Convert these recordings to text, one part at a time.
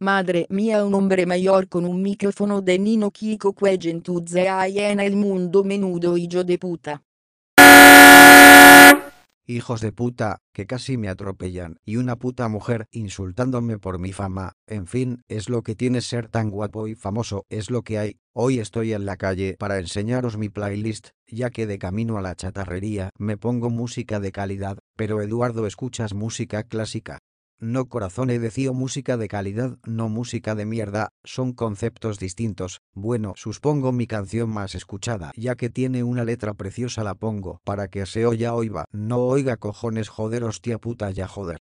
Madre mía un hombre mayor con un micrófono de Nino Kiko que gentuze hay en el mundo menudo hijo de puta. Hijos de puta, que casi me atropellan, y una puta mujer insultándome por mi fama, en fin, es lo que tiene ser tan guapo y famoso, es lo que hay. Hoy estoy en la calle para enseñaros mi playlist, ya que de camino a la chatarrería me pongo música de calidad, pero Eduardo escuchas música clásica. No corazón he decido música de calidad, no música de mierda, son conceptos distintos. Bueno, supongo mi canción más escuchada, ya que tiene una letra preciosa la pongo, para que se oya oiga. No oiga cojones joder hostia puta ya joder.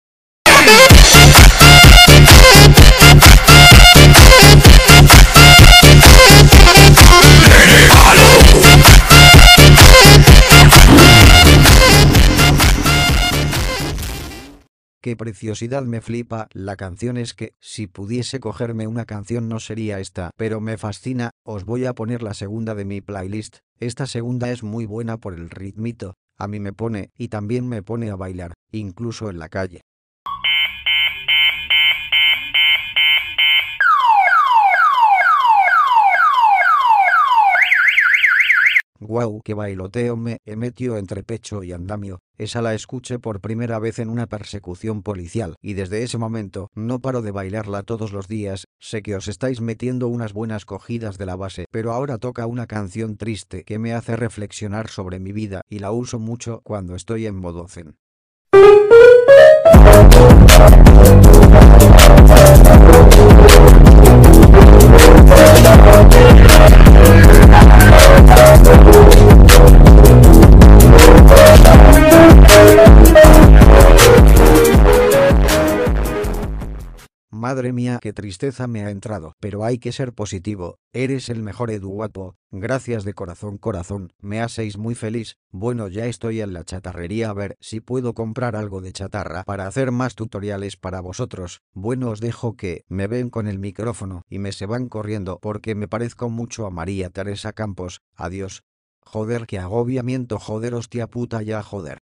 Qué preciosidad me flipa, la canción es que, si pudiese cogerme una canción no sería esta, pero me fascina, os voy a poner la segunda de mi playlist, esta segunda es muy buena por el ritmito, a mí me pone, y también me pone a bailar, incluso en la calle. Guau, que bailoteo me he metido entre pecho y andamio. Esa la escuché por primera vez en una persecución policial, y desde ese momento no paro de bailarla todos los días. Sé que os estáis metiendo unas buenas cogidas de la base, pero ahora toca una canción triste que me hace reflexionar sobre mi vida y la uso mucho cuando estoy en modo zen. Mía, qué tristeza me ha entrado, pero hay que ser positivo, eres el mejor Edu guapo, gracias de corazón corazón, me hacéis muy feliz, bueno ya estoy en la chatarrería. A ver si puedo comprar algo de chatarra para hacer más tutoriales para vosotros, bueno os dejo que me ven con el micrófono y me se van corriendo porque me parezco mucho a María Teresa Campos, adiós. Joder qué agobiamiento. Joder hostia puta ya joder.